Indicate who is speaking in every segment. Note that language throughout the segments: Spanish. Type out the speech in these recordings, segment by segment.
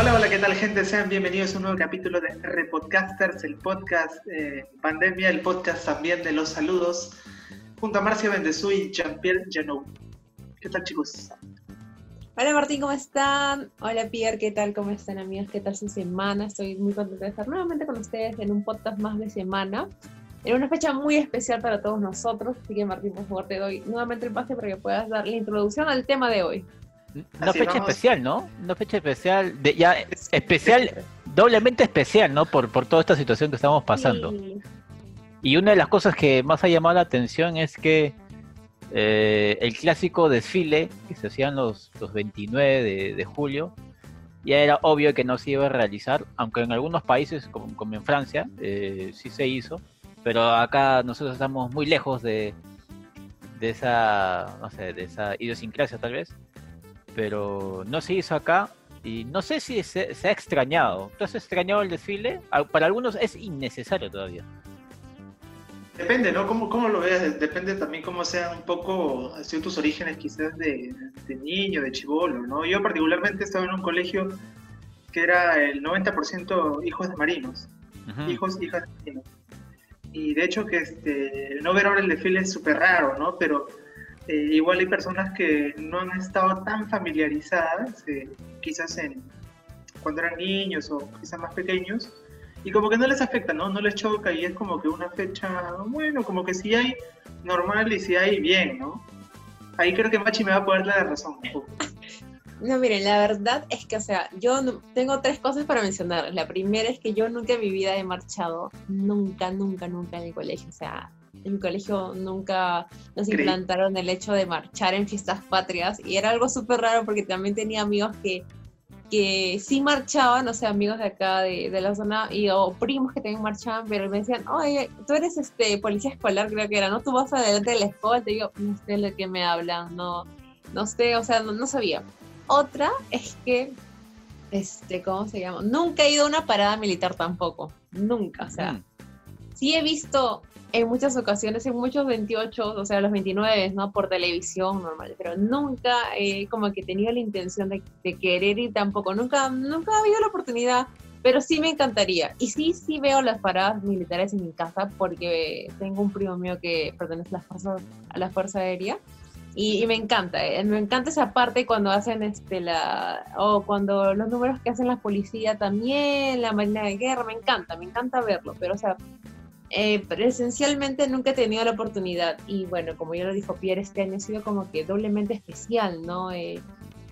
Speaker 1: Hola, hola, ¿qué tal gente? Sean bienvenidos a un nuevo capítulo de Repodcasters, el podcast eh, Pandemia, el podcast también de los saludos, junto a Marcia Bendezú y Jean-Pierre Janou. ¿Qué tal chicos?
Speaker 2: Hola Martín, ¿cómo están? Hola Pierre, ¿qué tal? ¿Cómo están amigos? ¿Qué tal su semana? Estoy muy contenta de estar nuevamente con ustedes en un podcast más de semana, en una fecha muy especial para todos nosotros, así que Martín, por favor, te doy nuevamente el pase para que puedas dar la introducción al tema de hoy.
Speaker 3: Una fecha especial, ¿no? Una fecha especial, de, ya especial, doblemente especial, ¿no? Por, por toda esta situación que estamos pasando. Y una de las cosas que más ha llamado la atención es que eh, el clásico desfile que se hacían los, los 29 de, julio, ya era obvio que no se iba a realizar, aunque en algunos países, como, en Francia, eh, sí se hizo, pero acá nosotros estamos muy lejos de, de esa, no sé, de esa idiosincrasia tal vez pero no se hizo acá y no sé si se, ha extrañado. ¿Tú has extrañado el desfile? Para algunos es innecesario todavía.
Speaker 1: Depende, ¿no? ¿Cómo, cómo lo veas? Depende también cómo sean un poco, sido tus orígenes quizás de, niño, de chivolo, ¿no? Yo particularmente estaba en un colegio que era el 90% hijos de marinos, hijos, hijas de marinos. Y de hecho que este, no ver ahora el desfile es súper raro, ¿no? Pero eh, igual hay personas que no han estado tan familiarizadas, eh, quizás en, cuando eran niños o quizás más pequeños, y como que no les afecta, ¿no? No les choca y es como que una fecha, bueno, como que si hay normal y si hay bien, ¿no? Ahí creo que Machi me va a poder dar razón un poco.
Speaker 2: No, miren, la verdad es que, o sea, yo tengo tres cosas para mencionar. La primera es que yo nunca en mi vida he marchado, nunca, nunca, nunca en el colegio. O sea, en mi colegio nunca nos implantaron el hecho de marchar en fiestas patrias y era algo súper raro porque también tenía amigos que, que sí marchaban, o sea, amigos de acá de, de la zona y o primos que también marchaban, pero me decían, oye, tú eres este policía escolar, creo que era, ¿no? Tú vas adelante de la escuela, te digo, no sé de qué me hablan, no, no sé, o sea, no, sabía. Otra es que, este, ¿cómo se llama? Nunca he ido a una parada militar tampoco, nunca, o sea, mm. sí he visto en muchas ocasiones, en muchos 28, o sea, los 29, ¿no? Por televisión normal, pero nunca he como que tenido la intención de, querer ir tampoco, nunca, nunca ha habido la oportunidad, pero sí me encantaría. Y sí, sí veo las paradas militares en mi casa porque tengo un primo mío que pertenece a la Fuerza, a la fuerza Aérea. Y, me encanta, eh, me encanta esa parte cuando hacen este la o cuando los números que hacen la policía también, la marina de guerra, me encanta, me encanta verlo, pero o sea, eh, presencialmente nunca he tenido la oportunidad y bueno, como ya lo dijo Pierre, este año ha sido como que doblemente especial, ¿no? Eh,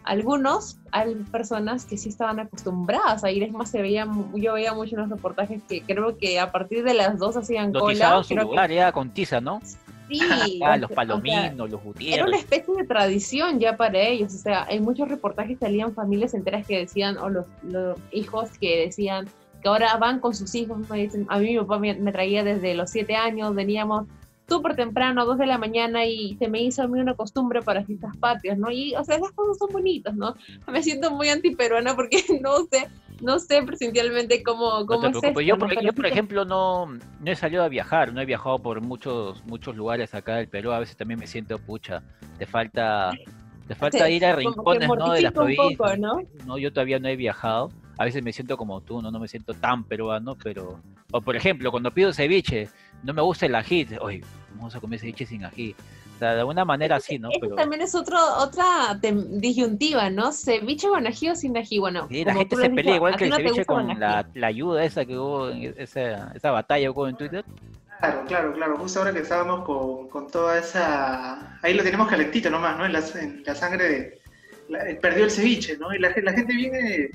Speaker 2: algunos, hay personas que sí estaban acostumbradas a ir, es más, se veía, yo veía mucho en los reportajes que creo que a partir de las dos hacían cola.
Speaker 3: su lugar ya con tiza, ¿no?
Speaker 2: Sí.
Speaker 3: ah, los palominos, los Gutiérrez.
Speaker 2: Era una especie de tradición ya para ellos, o sea, en muchos reportajes salían familias enteras que decían, o los, los hijos que decían, que ahora van con sus hijos, me dicen, a mí mi papá me, traía desde los siete años, veníamos súper temprano, a dos de la mañana, y se me hizo a mí una costumbre para fiestas patrias, ¿no? Y, o sea, esas cosas son bonitas, ¿no? Me siento muy antiperuana porque no sé, no sé presencialmente cómo, cómo es esto,
Speaker 3: yo, por, yo, por ejemplo, no, no he salido a viajar, no he viajado por muchos, muchos lugares acá del Perú, a veces también me siento, pucha, te falta... Te falta ir a rincones, ¿no? De las provincias. ¿no? ¿no? Yo todavía no he viajado a veces me siento como tú, no, no me siento tan peruano, pero... O por ejemplo, cuando pido ceviche, no me gusta el ají, oye, vamos a comer ceviche sin ají. O sea, de alguna manera así, ¿no?
Speaker 2: Pero... También es otro, otra disyuntiva, ¿no? Ceviche con ají o sin ají, bueno.
Speaker 3: Sí, la gente se pelea igual que el ceviche con la, la, ayuda esa que hubo, esa, esa batalla hubo en Twitter.
Speaker 1: Claro, claro, claro. Justo ahora que estábamos con, con toda esa... Ahí lo tenemos calentito nomás, ¿no? En la, en la sangre de... perdió el ceviche, ¿no? Y la, la gente viene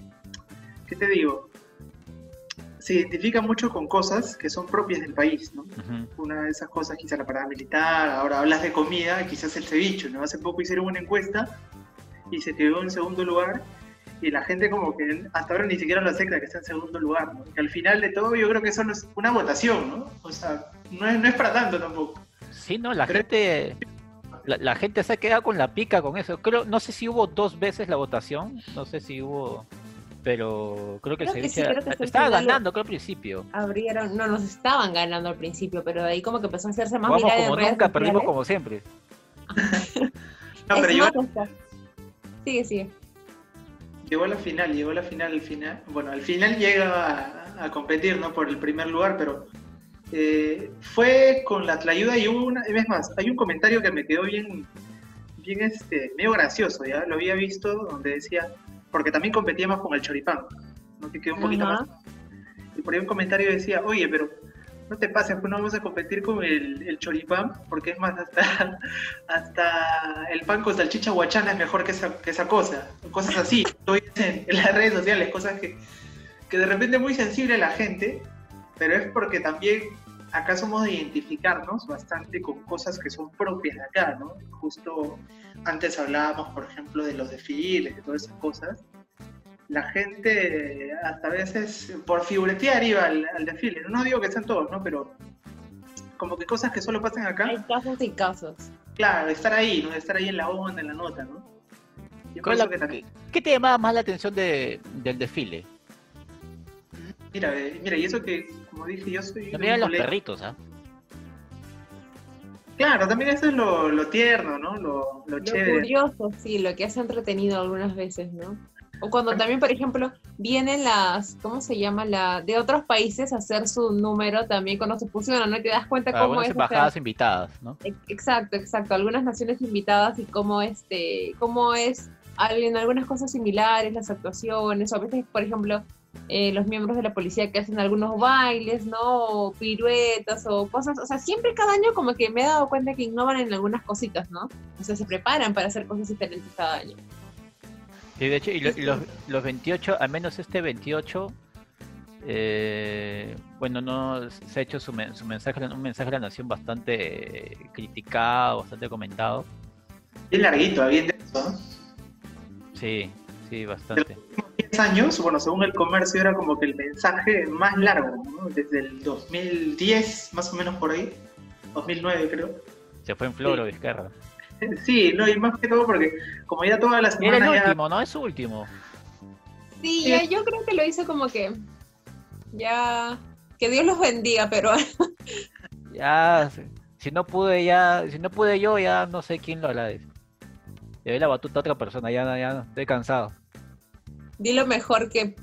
Speaker 1: ¿qué te digo? Se identifica mucho con cosas que son propias del país, ¿no? Una de esas cosas, quizás la parada militar, ahora hablas de comida, quizás el ceviche, ¿no? Hace poco hicieron una encuesta y se quedó en segundo lugar y la gente como que hasta ahora ni siquiera lo acepta que está en segundo lugar, ¿no? Que al final de todo yo creo que eso es una votación, ¿no? O sea, no es, no es para tanto tampoco.
Speaker 3: Sí, no, la gente... La, gente se ha quedado con la pica con eso. Creo, no sé si hubo dos veces la votación, no sé si hubo pero creo que, se estaba ganando creo al principio.
Speaker 2: Abrieron, no nos estaban ganando al principio, pero de ahí como que empezó a hacerse más
Speaker 3: Vamos como nunca, perdimos como siempre.
Speaker 2: no, pero yo... Sigue, sigue.
Speaker 1: llegó a la final, llegó a la final, al final. Bueno, al final llega a, competir, ¿no? Por el primer lugar, pero eh, fue con la ayuda y hubo una, es más, hay un comentario que me quedó bien, bien este, medio gracioso, ya lo había visto, donde decía, porque también competíamos con el choripán, ¿no? que quedó un poquito más. Y por ahí un comentario decía, oye, pero no te pases, pues no vamos a competir con el, el choripán, porque es más, hasta, hasta el pan con salchicha guachana es mejor que esa, que esa cosa. Cosas así, en, en las redes sociales, cosas que, que de repente es muy sensible a la gente, pero es porque también acá somos de identificarnos bastante con cosas que son propias de acá, ¿no? Justo antes hablábamos, por ejemplo, de los desfiles, de todas esas cosas. La gente hasta veces por figuretear iba al, desfile. No digo que sean todos, ¿no? Pero como que cosas que solo pasan acá.
Speaker 2: Hay casos y casos.
Speaker 1: Claro, estar ahí, ¿no? Estar ahí en la onda, en la nota, ¿no?
Speaker 3: ¿Qué te llamaba más la atención de, del desfile?
Speaker 1: Mira, eh, mira, y eso que, como dije, yo soy.
Speaker 3: También los perritos, ¿ah?
Speaker 1: Claro, también eso es lo, tierno, ¿no? Lo, lo, lo
Speaker 2: curioso, sí, lo que hace entretenido algunas veces, ¿no? O cuando también, por ejemplo, vienen las, ¿cómo se llama? la De otros países a hacer su número también cuando se fusionan, ¿no? Te das cuenta cómo es.
Speaker 3: embajadas invitadas, ¿no?
Speaker 2: Exacto, exacto. Algunas naciones invitadas y cómo, este, cómo es en algunas cosas similares, las actuaciones, o a veces, por ejemplo, eh, los miembros de la policía que hacen algunos bailes, ¿no? O piruetas o cosas, o sea, siempre cada año como que me he dado cuenta que innovan en algunas cositas, ¿no? O sea, se preparan para hacer cosas diferentes cada año.
Speaker 3: Sí, de hecho, y, los, los 28, al menos este 28, eh, bueno, no se ha hecho su, su, mensaje, un mensaje de la nación bastante criticado, bastante comentado.
Speaker 1: Es larguito, bien de eso,
Speaker 3: Sí, sí, bastante.
Speaker 1: 10 años, bueno, según el comercio era como que el mensaje más largo, ¿no? Desde el 2010, más o menos por ahí, 2009 creo.
Speaker 3: Se fue en floro, sí. Vizcarra.
Speaker 1: Sí, no, y más que todo porque como ya todas las
Speaker 3: semanas... Era el último, ¿no? Es su último.
Speaker 2: Sí, Ya, yo creo que lo hizo como que... Ya... Que Dios los bendiga, pero...
Speaker 3: ya... Si no pude ya... Si no pude yo, ya no sé quién lo hará. Le doy la batuta a otra persona, ya, ya estoy cansado.
Speaker 2: Di lo mejor que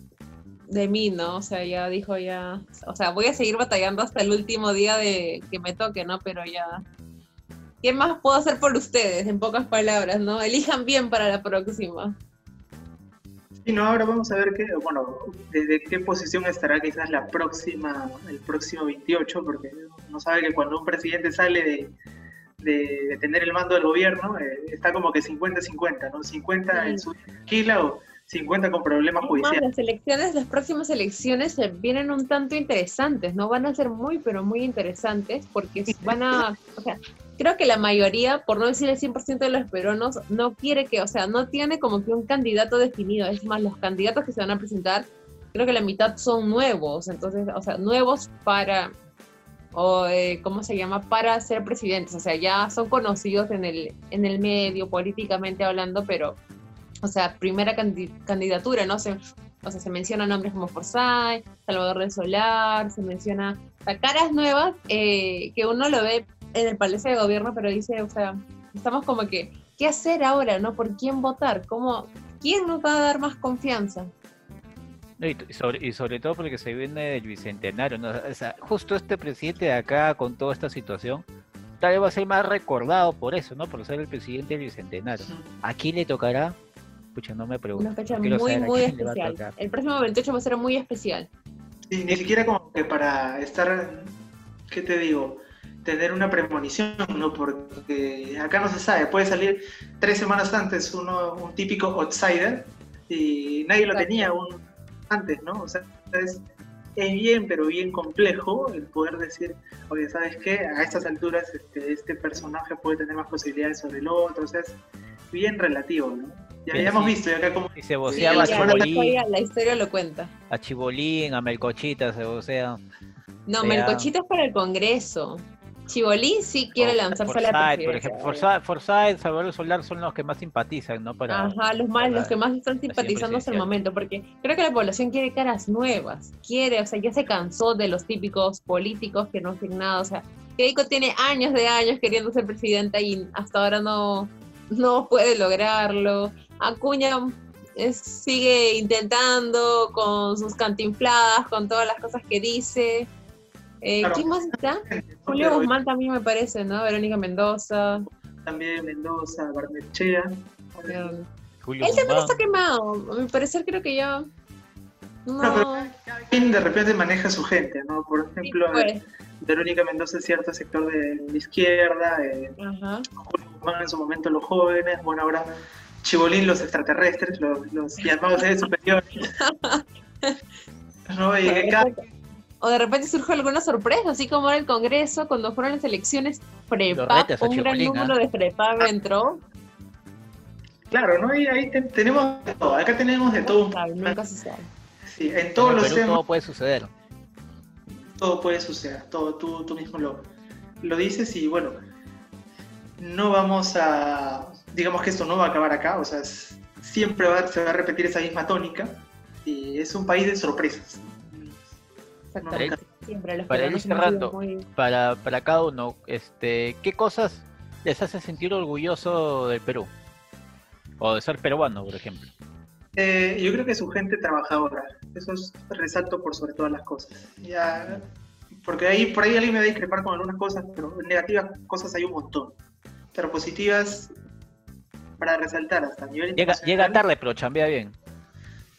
Speaker 2: de mí, ¿no? O sea, ya dijo ya, o sea, voy a seguir batallando hasta el último día de que me toque, ¿no? Pero ya, ¿qué más puedo hacer por ustedes? En pocas palabras, ¿no? Elijan bien para la próxima.
Speaker 1: Sí, no, ahora vamos a ver qué, bueno, desde qué posición estará quizás la próxima, el próximo 28, porque no sabe que cuando un presidente sale de, de, tener el mando del gobierno, eh, está como que 50-50, ¿no? 50 en su esquila o 50 con problemas judiciales.
Speaker 2: Las elecciones, las próximas elecciones vienen un tanto interesantes, ¿no? Van a ser muy, pero muy interesantes porque van a, o sea, creo que la mayoría, por no decir el 100% de los peruanos, no quiere que, o sea, no tiene como que un candidato definido. Es más, los candidatos que se van a presentar, creo que la mitad son nuevos, entonces, o sea, nuevos para o eh, ¿cómo se llama? para ser presidentes, o sea, ya son conocidos en el, en el medio políticamente hablando, pero, o sea, primera candidatura, ¿no? Se, o sea, se mencionan nombres como Forsyth, Salvador del Solar, se menciona caras nuevas eh, que uno lo ve en el Palacio de Gobierno, pero dice, o sea, estamos como que, ¿qué hacer ahora, no? ¿Por quién votar? ¿Cómo, ¿Quién nos va a dar más confianza?
Speaker 3: y, sobre, y sobre todo porque se viene del bicentenario, ¿no? o sea, justo este presidente de acá con toda esta situación, tal vez va a ser más recordado por eso, ¿no? Por ser el presidente del bicentenario. ¿A quién le tocará? Pucha, no me pregunto.
Speaker 2: Una fecha muy, muy especial. El próximo 28 va a ser muy especial.
Speaker 1: Sí, ni siquiera como que para estar, ¿qué te digo? tener una premonición, ¿no? Porque acá no se sabe, puede salir tres semanas antes uno, un típico outsider y nadie lo tenía, un, antes, ¿no? O sea, es, bien, pero bien complejo el poder decir, oye, ¿sabes qué? A estas alturas este, este personaje puede tener más posibilidades sobre el otro, o sea, es bien relativo, ¿no? Ya, habíamos visto, acá como...
Speaker 3: Y se voceaba a Chibolín.
Speaker 2: La historia, lo cuenta.
Speaker 3: A Chibolín, a Melcochita se vocea.
Speaker 2: No, Melcochita es para el Congreso. Chibolín sí quiere lanzarse a la presidencia.
Speaker 3: Por ejemplo, Forsyth, Salvador Solar son los que más simpatizan, ¿no?
Speaker 2: Para, Ajá, los más, los que más están simpatizando hasta el momento, porque creo que la población quiere caras nuevas, quiere, o sea, ya se cansó de los típicos políticos que no hacen nada, o sea, Keiko tiene años de años queriendo ser presidenta y hasta ahora no, no puede lograrlo. Acuña es- sigue intentando con sus cantinfladas, con todas las cosas que dice. Eh,
Speaker 1: Claro.
Speaker 2: ¿Quién más está? Julio Guzmán también me parece, ¿no? Verónica Mendoza.
Speaker 1: También Mendoza, Barnechea.
Speaker 2: eh,
Speaker 3: Julio
Speaker 2: Él también
Speaker 3: Guzmán.
Speaker 2: está quemado. A mi parecer creo que ya... No,
Speaker 1: No, pero cada quien de repente maneja su gente, ¿no? Por
Speaker 2: sí,
Speaker 1: ejemplo,
Speaker 2: pues.
Speaker 1: Verónica Mendoza es cierto sector de la izquierda, eh,
Speaker 2: Ajá.
Speaker 1: Julio Guzmán en su momento los jóvenes, bueno, ahora Chibolín los extraterrestres, los, los llamados seres superiores. ¿No? Y cada-
Speaker 2: O de repente surge alguna sorpresa, así como en el Congreso, cuando fueron las elecciones,
Speaker 3: a
Speaker 2: un gran
Speaker 3: Chibolín, ¿ah?
Speaker 2: número de Prepa entró.
Speaker 1: Claro, ¿no? Y ahí te- tenemos de todo, acá tenemos de todo.
Speaker 2: Sabe, Nunca se sabe.
Speaker 1: Sí, en
Speaker 3: En
Speaker 1: todos
Speaker 3: el
Speaker 1: los temas
Speaker 3: todo puede suceder.
Speaker 1: todo puede suceder, todo tú, tú mismo lo, lo dices y bueno, no vamos a, digamos que esto no va a acabar acá, o sea, es- siempre va, se va a repetir esa misma tónica y es un país de sorpresas.
Speaker 2: Siempre los
Speaker 3: para ir cerrando.
Speaker 2: muy-
Speaker 3: Para, para cada uno, este, ¿qué cosas les hace sentir orgulloso del Perú? O de ser peruano, por ejemplo.
Speaker 1: Eh, yo creo que su gente trabajadora, eso es resalto por sobre todas las cosas. Ya, porque ahí, por ahí alguien me va a discrepar con algunas cosas, pero negativas cosas hay un montón, positivas para resaltar hasta nivel
Speaker 3: Llega,
Speaker 1: internacional.
Speaker 3: llega tarde, pero chambea bien.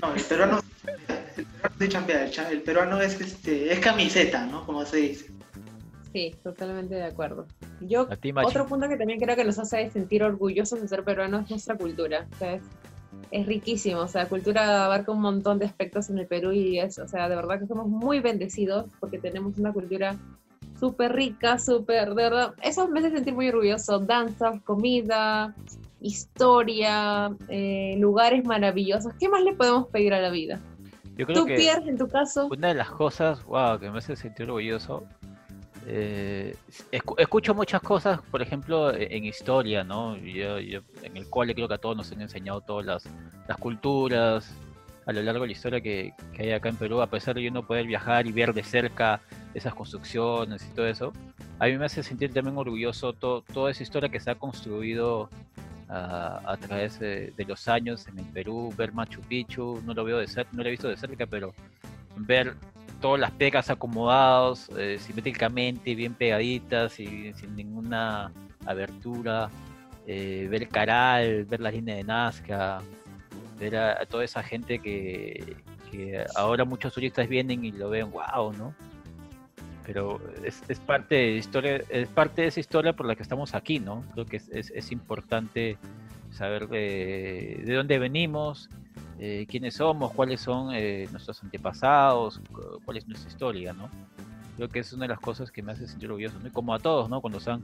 Speaker 1: No, el peruano, el peruano sí chambea, el, peruano es, este, es camiseta, ¿no? Como se dice.
Speaker 2: Sí, totalmente de acuerdo. Yo,
Speaker 3: ti,
Speaker 2: otro punto que también creo que nos hace sentir orgullosos de ser peruanos es nuestra cultura. O sea, es, es riquísimo. O sea, la cultura abarca un montón de aspectos en el Perú y es, o sea, de verdad que somos muy bendecidos porque tenemos una cultura súper rica, súper, de verdad, eso me hace sentir muy orgulloso. Danza, comida, historia, eh, lugares maravillosos. ¿Qué más le podemos pedir a la vida?
Speaker 3: Yo creo
Speaker 2: Tú,
Speaker 3: que
Speaker 2: Pierre, en tu caso,
Speaker 3: una de las cosas, wow, que me hace sentir orgulloso, eh, escu- escucho muchas cosas, por ejemplo, e- en historia, ¿no? Yo, yo- en el cole creo que a todos nos han enseñado todas las, las culturas a lo largo de la historia que, que hay acá en Perú, a pesar de yo no poder viajar y ver de cerca esas construcciones y todo eso, a mí me hace sentir también orgulloso to- toda esa historia que se ha construido a, a través de, los años en el Perú, ver Machu Picchu, no lo veo de cerca, no lo he visto de cerca, pero ver todas las pecas acomodados eh, simétricamente, bien pegaditas y sin ninguna abertura, eh, ver Caral, ver la línea de Nazca, ver a, a toda esa gente que, que ahora muchos turistas vienen y lo ven, wow, ¿no? Pero es, es parte de historia, es parte de esa historia por la que estamos aquí, ¿no? Creo que es, es, es importante saber de, de dónde venimos, eh, quiénes somos, cuáles son eh, nuestros antepasados, cu- cuál es nuestra historia, ¿no? Creo que es una de las cosas que me hace sentir orgulloso, ¿no? Como a todos, ¿no? Cuando, están,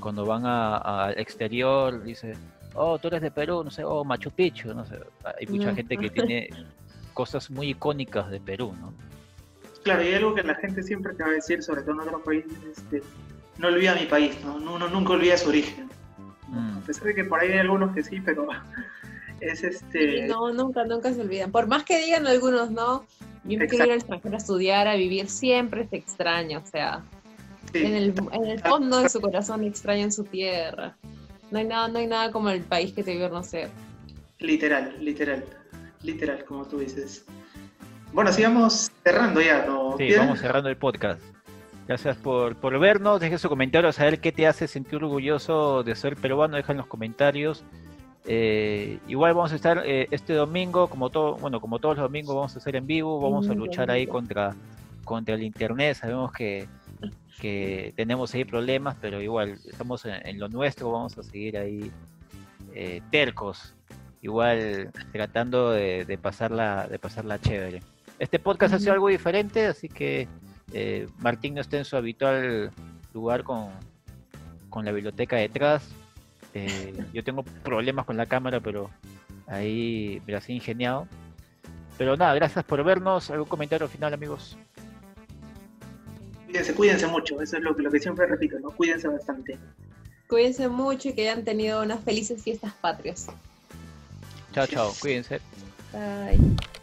Speaker 3: cuando van al exterior, dice, oh, tú eres de Perú, no sé, oh, Machu Picchu, no sé. Hay mucha
Speaker 2: No.
Speaker 3: gente que tiene cosas muy icónicas de Perú, ¿no?
Speaker 1: Claro, y algo que la gente siempre te va a decir, sobre todo en otros países, este, no olvida mi país, ¿no? Uno nunca olvida su origen.
Speaker 3: Mm.
Speaker 1: A pesar de que por ahí hay algunos que sí, pero es este...
Speaker 2: Sí, no, nunca, nunca se olvidan. Por más que digan algunos, ¿no? Yo me quiero ir al extranjero a estudiar, a vivir, siempre se extraña, o sea,
Speaker 1: sí.
Speaker 2: en el, en el fondo de su corazón extrañan su tierra. No hay nada, no hay nada como el país que te vio nacer.
Speaker 1: Literal, literal, literal, como tú dices. Bueno, sigamos cerrando ya, ¿no?
Speaker 3: Sí, vamos cerrando el podcast. Gracias por, por vernos. Dejen su comentario a saber qué te hace sentir orgulloso de ser peruano. Deja en los comentarios. Eh, igual vamos a estar eh, este domingo, como todo, bueno, como todos los domingos vamos a hacer en vivo. Vamos a luchar ahí contra, contra el internet. Sabemos que, que tenemos ahí problemas, pero igual estamos en, en lo nuestro. Vamos a seguir ahí eh, tercos. Igual tratando de, de pasarla, de pasarla chévere. Este podcast ha sido algo diferente, así que eh, Martín no está en su habitual lugar con, con la biblioteca detrás. Eh, yo tengo problemas con la cámara, pero ahí me las he ingeniado. Pero nada, gracias por vernos. ¿Algún comentario final, amigos?
Speaker 1: Cuídense, cuídense mucho, eso es lo que, lo que siempre repito, ¿no? Cuídense bastante.
Speaker 2: Cuídense mucho y que hayan tenido unas felices fiestas patrias.
Speaker 3: Chao, chao. Cuídense.
Speaker 2: Bye.